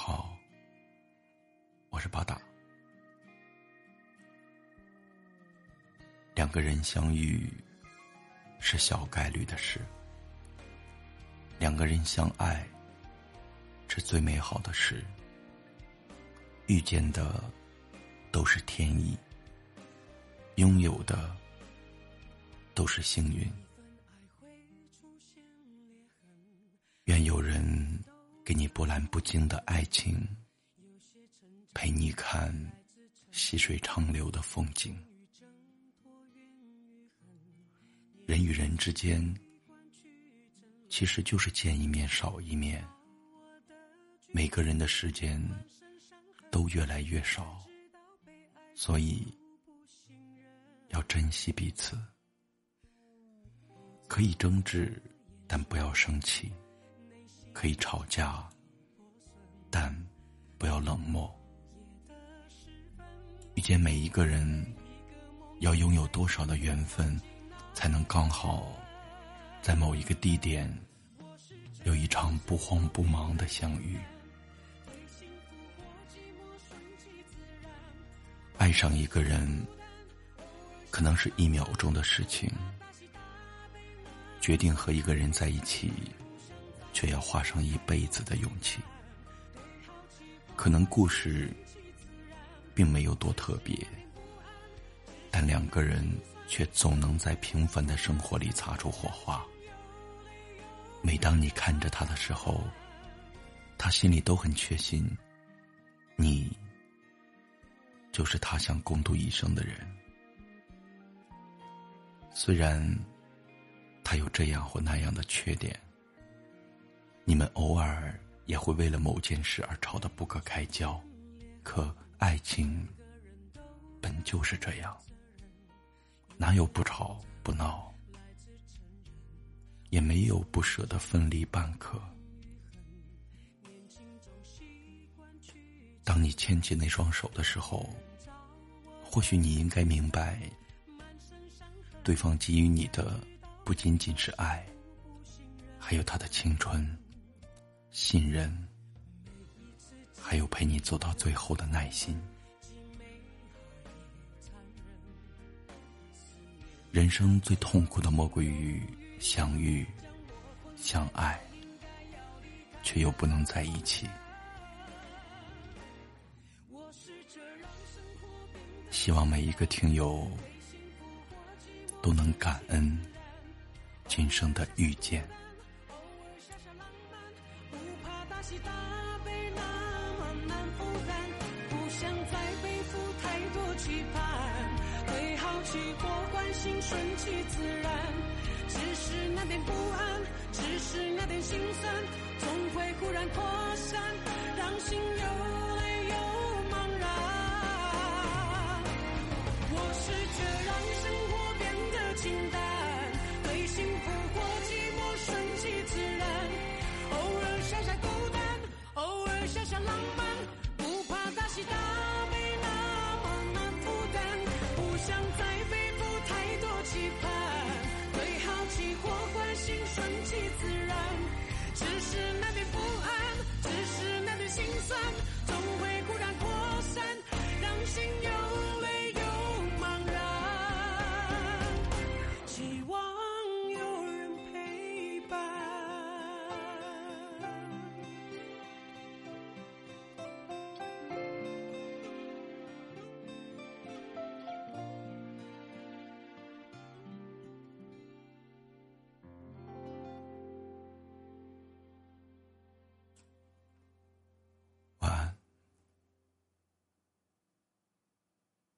好，我是巴达。两个人相遇是小概率的事，两个人相爱是最美好的事。遇见的都是天意，拥有的都是幸运。给你波澜不惊的爱情，陪你看细水长流的风景。人与人之间，其实就是见一面少一面。每个人的时间都越来越少，所以要珍惜彼此。可以争执，但不要生气；可以吵架，但不要冷漠。遇见每一个人，要拥有多少的缘分？才能刚好在某一个地点有一场不慌不忙的相遇。爱上一个人可能是一秒钟的事情，决定和一个人在一起，却要花上一辈子的勇气。可能故事并没有多特别，但两个人。却总能在平凡的生活里擦出火花。每当你看着他的时候，他心里都很确信，你就是他想共度一生的人。虽然他有这样或那样的缺点，你们偶尔也会为了某件事而吵得不可开交，可爱情本就是这样。哪有不吵不闹，也没有不舍得分离半刻。当你牵起那双手的时候，或许你应该明白，对方给予你的不仅仅是爱，还有他的青春、信任，还有陪你走到最后的耐心。人生最痛苦的莫过于相遇、相爱，却又不能在一起。希望每一个听友都能感恩今生的遇见。大喜大悲那么难负担不想再背负太多期盼对好奇或关心顺其自然只是那点不安只是那点心酸总会一大杯那么难负担不想再